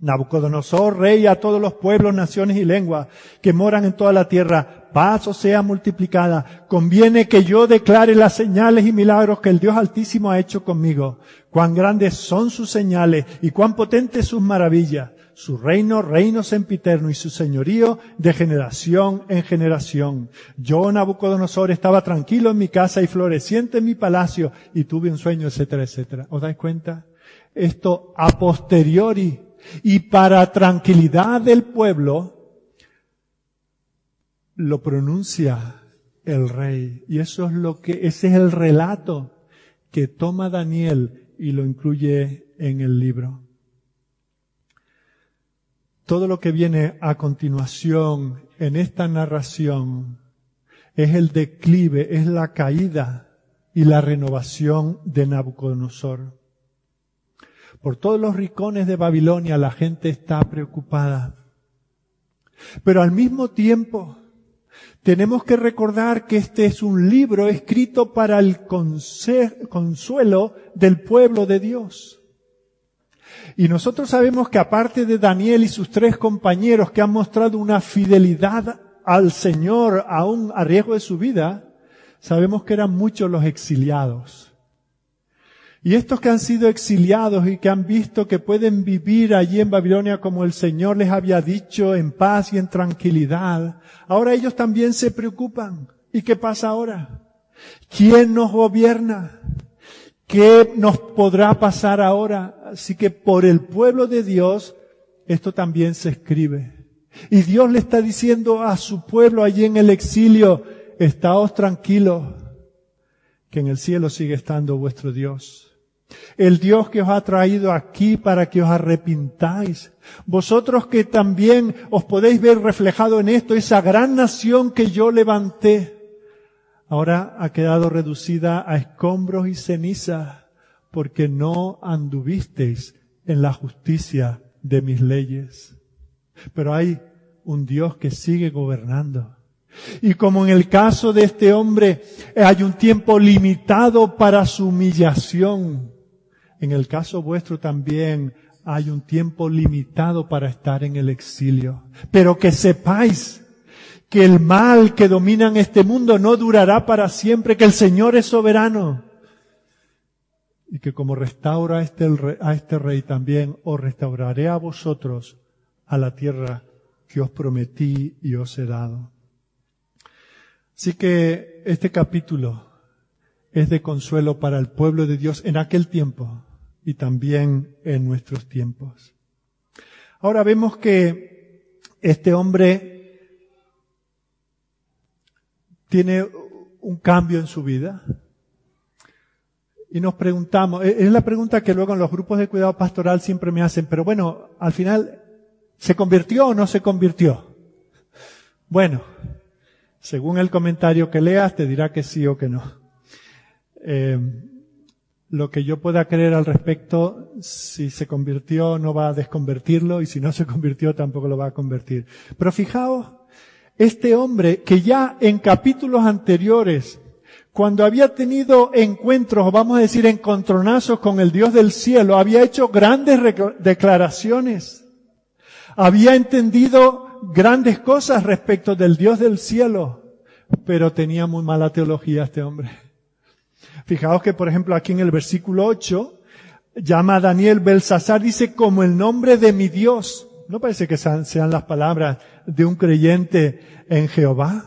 Nabucodonosor, rey a todos los pueblos, naciones y lenguas que moran en toda la tierra, paz o sea multiplicada. Conviene que yo declare las señales y milagros que el Dios Altísimo ha hecho conmigo. Cuán grandes son sus señales y cuán potentes sus maravillas. Su reino, reino sempiterno y su señorío de generación en generación. Yo, Nabucodonosor, estaba tranquilo en mi casa y floreciente en mi palacio y tuve un sueño, etcétera, etcétera. ¿Os dais cuenta? Esto a posteriori y para tranquilidad del pueblo, lo pronuncia el rey. Y eso es lo que, ese es el relato que toma Daniel y lo incluye en el libro. Todo lo que viene a continuación en esta narración es el declive, es la caída y la renovación de Nabucodonosor. Por todos los rincones de Babilonia la gente está preocupada. Pero al mismo tiempo, tenemos que recordar que este es un libro escrito para el consuelo del pueblo de Dios. Y nosotros sabemos que aparte de Daniel y sus tres compañeros que han mostrado una fidelidad al Señor aún a riesgo de su vida, sabemos que eran muchos los exiliados. Y estos que han sido exiliados y que han visto que pueden vivir allí en Babilonia como el Señor les había dicho, en paz y en tranquilidad, ahora ellos también se preocupan. ¿Y qué pasa ahora? ¿Quién nos gobierna? ¿Qué nos podrá pasar ahora? Así que por el pueblo de Dios, esto también se escribe. Y Dios le está diciendo a su pueblo allí en el exilio, estáos tranquilos, que en el cielo sigue estando vuestro Dios. El Dios que os ha traído aquí para que os arrepintáis. Vosotros que también os podéis ver reflejado en esto, esa gran nación que yo levanté, ahora ha quedado reducida a escombros y cenizas porque no anduvisteis en la justicia de mis leyes. Pero hay un Dios que sigue gobernando. Y como en el caso de este hombre hay un tiempo limitado para su humillación, en el caso vuestro también hay un tiempo limitado para estar en el exilio. Pero que sepáis que el mal que domina en este mundo no durará para siempre, que el Señor es soberano. Y que como restaura a este, a este rey también, os restauraré a vosotros a la tierra que os prometí y os he dado. Así que este capítulo es de consuelo para el pueblo de Dios en aquel tiempo y también en nuestros tiempos. Ahora vemos que este hombre tiene un cambio en su vida. Y nos preguntamos, e-, es la pregunta que luego en los grupos de cuidado pastoral siempre me hacen, pero bueno, al final, ¿se convirtió o no se convirtió? Bueno, según el comentario que leas, te dirá que sí o que no. Eh, lo que yo pueda creer al respecto, si se convirtió no va a desconvertirlo y si no se convirtió tampoco lo va a convertir. Pero fijaos, este hombre que ya en capítulos anteriores, cuando había tenido encuentros, vamos a decir encontronazos con el Dios del cielo, había hecho grandes declaraciones, había entendido grandes cosas respecto del Dios del cielo, pero tenía muy mala teología este hombre. Fijaos que, por ejemplo, aquí en el versículo 8, llama a Daniel Belsasar, dice, como el nombre de mi Dios. No parece que sean, las palabras de un creyente en Jehová.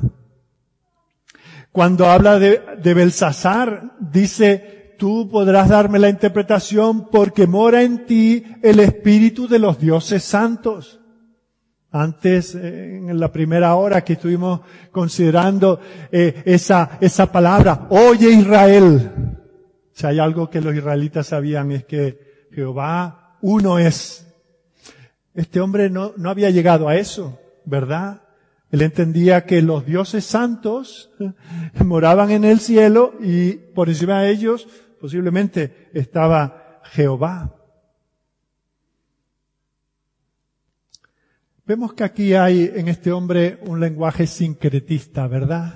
Cuando habla de, de Belsasar, dice, tú podrás darme la interpretación porque mora en ti el espíritu de los dioses santos. Antes, eh, en la primera hora que estuvimos considerando eh, esa, esa palabra, oye Israel. Si hay algo que los israelitas sabían es que Jehová uno es. Este hombre no, no había llegado a eso, ¿verdad? Él entendía que los dioses santos moraban en el cielo y por encima de ellos posiblemente estaba Jehová. Vemos que aquí hay en este hombre un lenguaje sincretista, ¿verdad?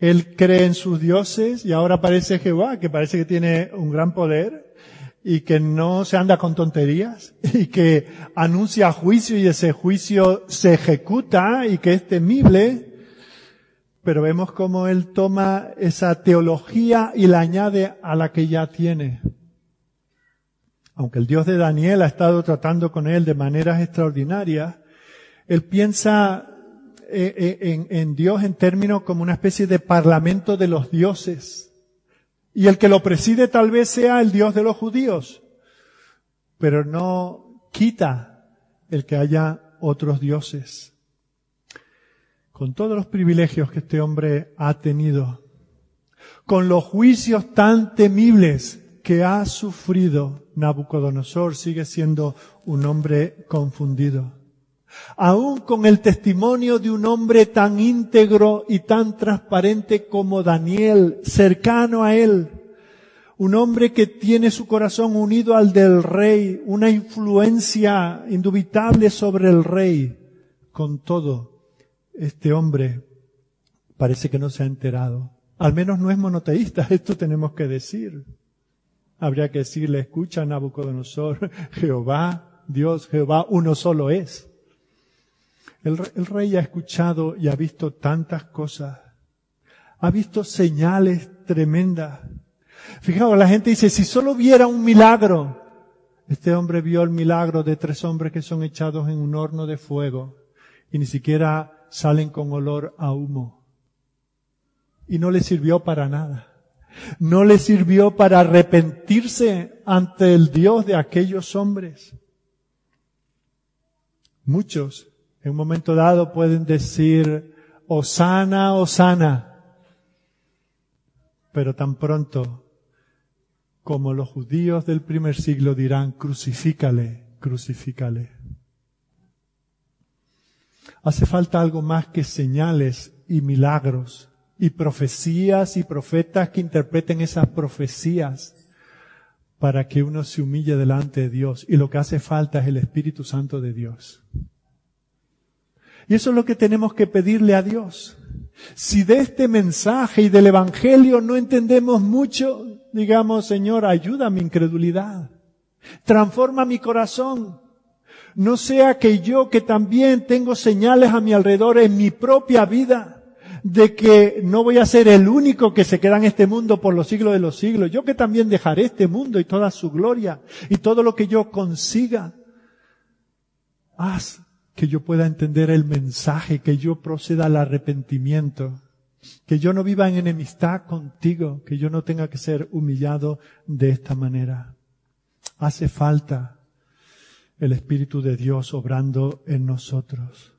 Él cree en sus dioses y ahora aparece Jehová, que parece que tiene un gran poder y que no se anda con tonterías y que anuncia juicio y ese juicio se ejecuta y que es temible. Pero vemos cómo él toma esa teología y la añade a la que ya tiene. Aunque el Dios de Daniel ha estado tratando con él de maneras extraordinarias, él piensa eh, eh, en, Dios en términos como una especie de parlamento de los dioses. Y el que lo preside tal vez sea el Dios de los judíos, pero no quita el que haya otros dioses. Con todos los privilegios que este hombre ha tenido, con los juicios tan temibles que ha sufrido, Nabucodonosor sigue siendo un hombre confundido aún con el testimonio de un hombre tan íntegro y tan transparente como Daniel, cercano a él, un hombre que tiene su corazón unido al del rey, una influencia indubitable sobre el rey. Con todo, este hombre parece que no se ha enterado. Al menos no es monoteísta, esto tenemos que decir. Habría que decirle, escucha Nabucodonosor, Jehová, Dios, Jehová, uno solo es. El, rey ha escuchado y ha visto tantas cosas. Ha visto señales tremendas. Fijaos, la gente dice, si solo viera un milagro. Este hombre vio el milagro de tres hombres que son echados en un horno de fuego y ni siquiera salen con olor a humo. Y no le sirvió para nada. No le sirvió para arrepentirse ante el Dios de aquellos hombres. Muchos en un momento dado pueden decir, Osana, Osana. Pero tan pronto como los judíos del primer siglo dirán, crucifícale, crucifícale. Hace falta algo más que señales y milagros y profecías y profetas que interpreten esas profecías para que uno se humille delante de Dios. Y lo que hace falta es el Espíritu Santo de Dios. Y eso es lo que tenemos que pedirle a Dios. Si de este mensaje y del Evangelio no entendemos mucho, digamos, Señor, ayuda a mi incredulidad. Transforma mi corazón. No sea que yo, que también tengo señales a mi alrededor en mi propia vida, de que no voy a ser el único que se queda en este mundo por los siglos de los siglos. Yo que también dejaré este mundo y toda su gloria y todo lo que yo consiga. Haz que yo pueda entender el mensaje, que yo proceda al arrepentimiento, que yo no viva en enemistad contigo, que yo no tenga que ser humillado de esta manera. Hace falta el Espíritu de Dios obrando en nosotros.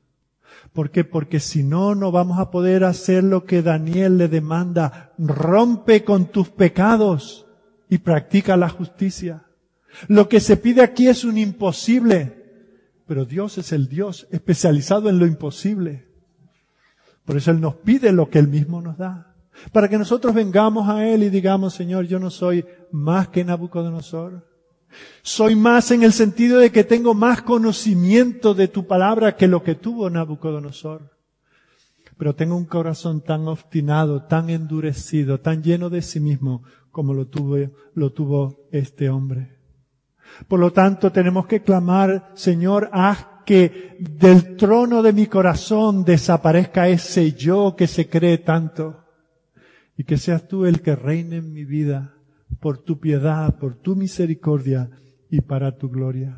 ¿Por qué? Porque si no, no vamos a poder hacer lo que Daniel le demanda. Rompe con tus pecados y practica la justicia. Lo que se pide aquí es un imposible. Pero Dios es el Dios especializado en lo imposible. Por eso Él nos pide lo que Él mismo nos da. Para que nosotros vengamos a Él y digamos, Señor, yo no soy más que Nabucodonosor. Soy más en el sentido de que tengo más conocimiento de tu palabra que lo que tuvo Nabucodonosor. Pero tengo un corazón tan obstinado, tan endurecido, tan lleno de sí mismo como lo tuvo, lo tuvo este hombre. Por lo tanto, tenemos que clamar, Señor, haz que del trono de mi corazón desaparezca ese yo que se cree tanto y que seas tú el que reine en mi vida por tu piedad, por tu misericordia y para tu gloria.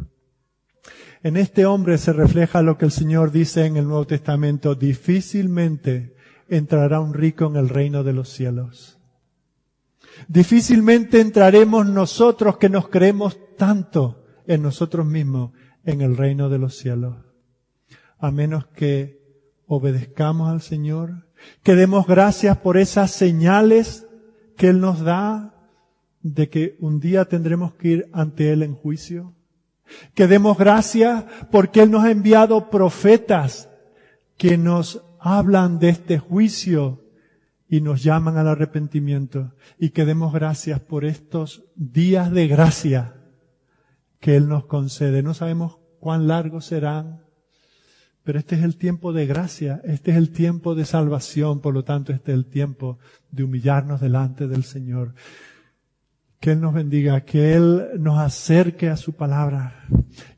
En este hombre se refleja lo que el Señor dice en el Nuevo Testamento, difícilmente entrará un rico en el reino de los cielos. Difícilmente entraremos nosotros que nos creemos tanto en nosotros mismos en el reino de los cielos. A menos que obedezcamos al Señor, que demos gracias por esas señales que Él nos da de que un día tendremos que ir ante Él en juicio. Que demos gracias porque Él nos ha enviado profetas que nos hablan de este juicio y nos llaman al arrepentimiento y que demos gracias por estos días de gracia que Él nos concede. No sabemos cuán largos serán, pero este es el tiempo de gracia, este es el tiempo de salvación, por lo tanto este es el tiempo de humillarnos delante del Señor. Que Él nos bendiga, que Él nos acerque a su palabra,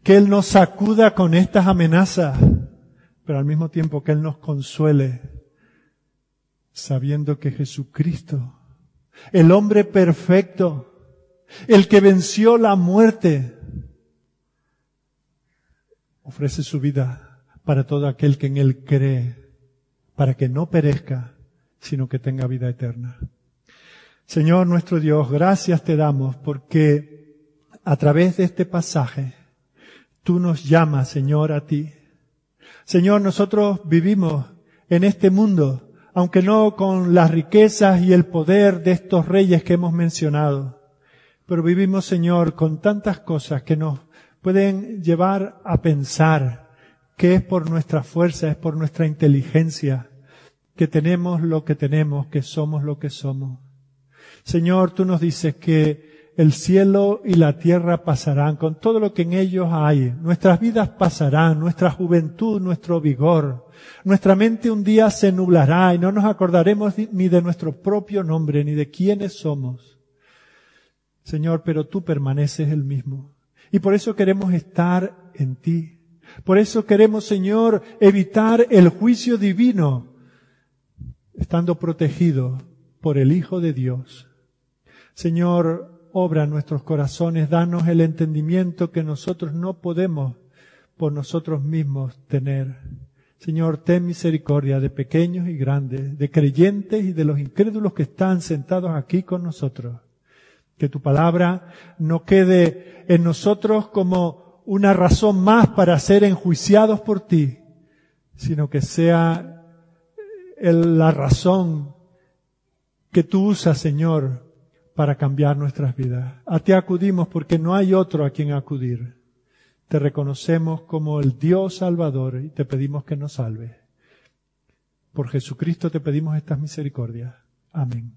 que Él nos sacuda con estas amenazas, pero al mismo tiempo que Él nos consuele sabiendo que Jesucristo, el hombre perfecto, el que venció la muerte, ofrece su vida para todo aquel que en Él cree, para que no perezca, sino que tenga vida eterna. Señor nuestro Dios, gracias te damos porque a través de este pasaje tú nos llamas, Señor, a ti. Señor, nosotros vivimos en este mundo aunque no con las riquezas y el poder de estos reyes que hemos mencionado. Pero vivimos, Señor, con tantas cosas que nos pueden llevar a pensar que es por nuestra fuerza, es por nuestra inteligencia, que tenemos lo que tenemos, que somos lo que somos. Señor, tú nos dices que el cielo y la tierra pasarán con todo lo que en ellos hay. Nuestras vidas pasarán, nuestra juventud, nuestro vigor. Nuestra mente un día se nublará y no nos acordaremos ni de nuestro propio nombre, ni de quiénes somos. Señor, pero tú permaneces el mismo. Y por eso queremos estar en ti. Por eso queremos, Señor, evitar el juicio divino, estando protegido por el Hijo de Dios. Señor, obra nuestros corazones, danos el entendimiento que nosotros no podemos por nosotros mismos tener. Señor, ten misericordia de pequeños y grandes, de creyentes y de los incrédulos que están sentados aquí con nosotros. Que tu palabra no quede en nosotros como una razón más para ser enjuiciados por ti, sino que sea la razón que tú usas, Señor, para cambiar nuestras vidas. A ti acudimos porque no hay otro a quien acudir. Te reconocemos como el Dios Salvador y te pedimos que nos salve. Por Jesucristo te pedimos estas misericordias. Amén.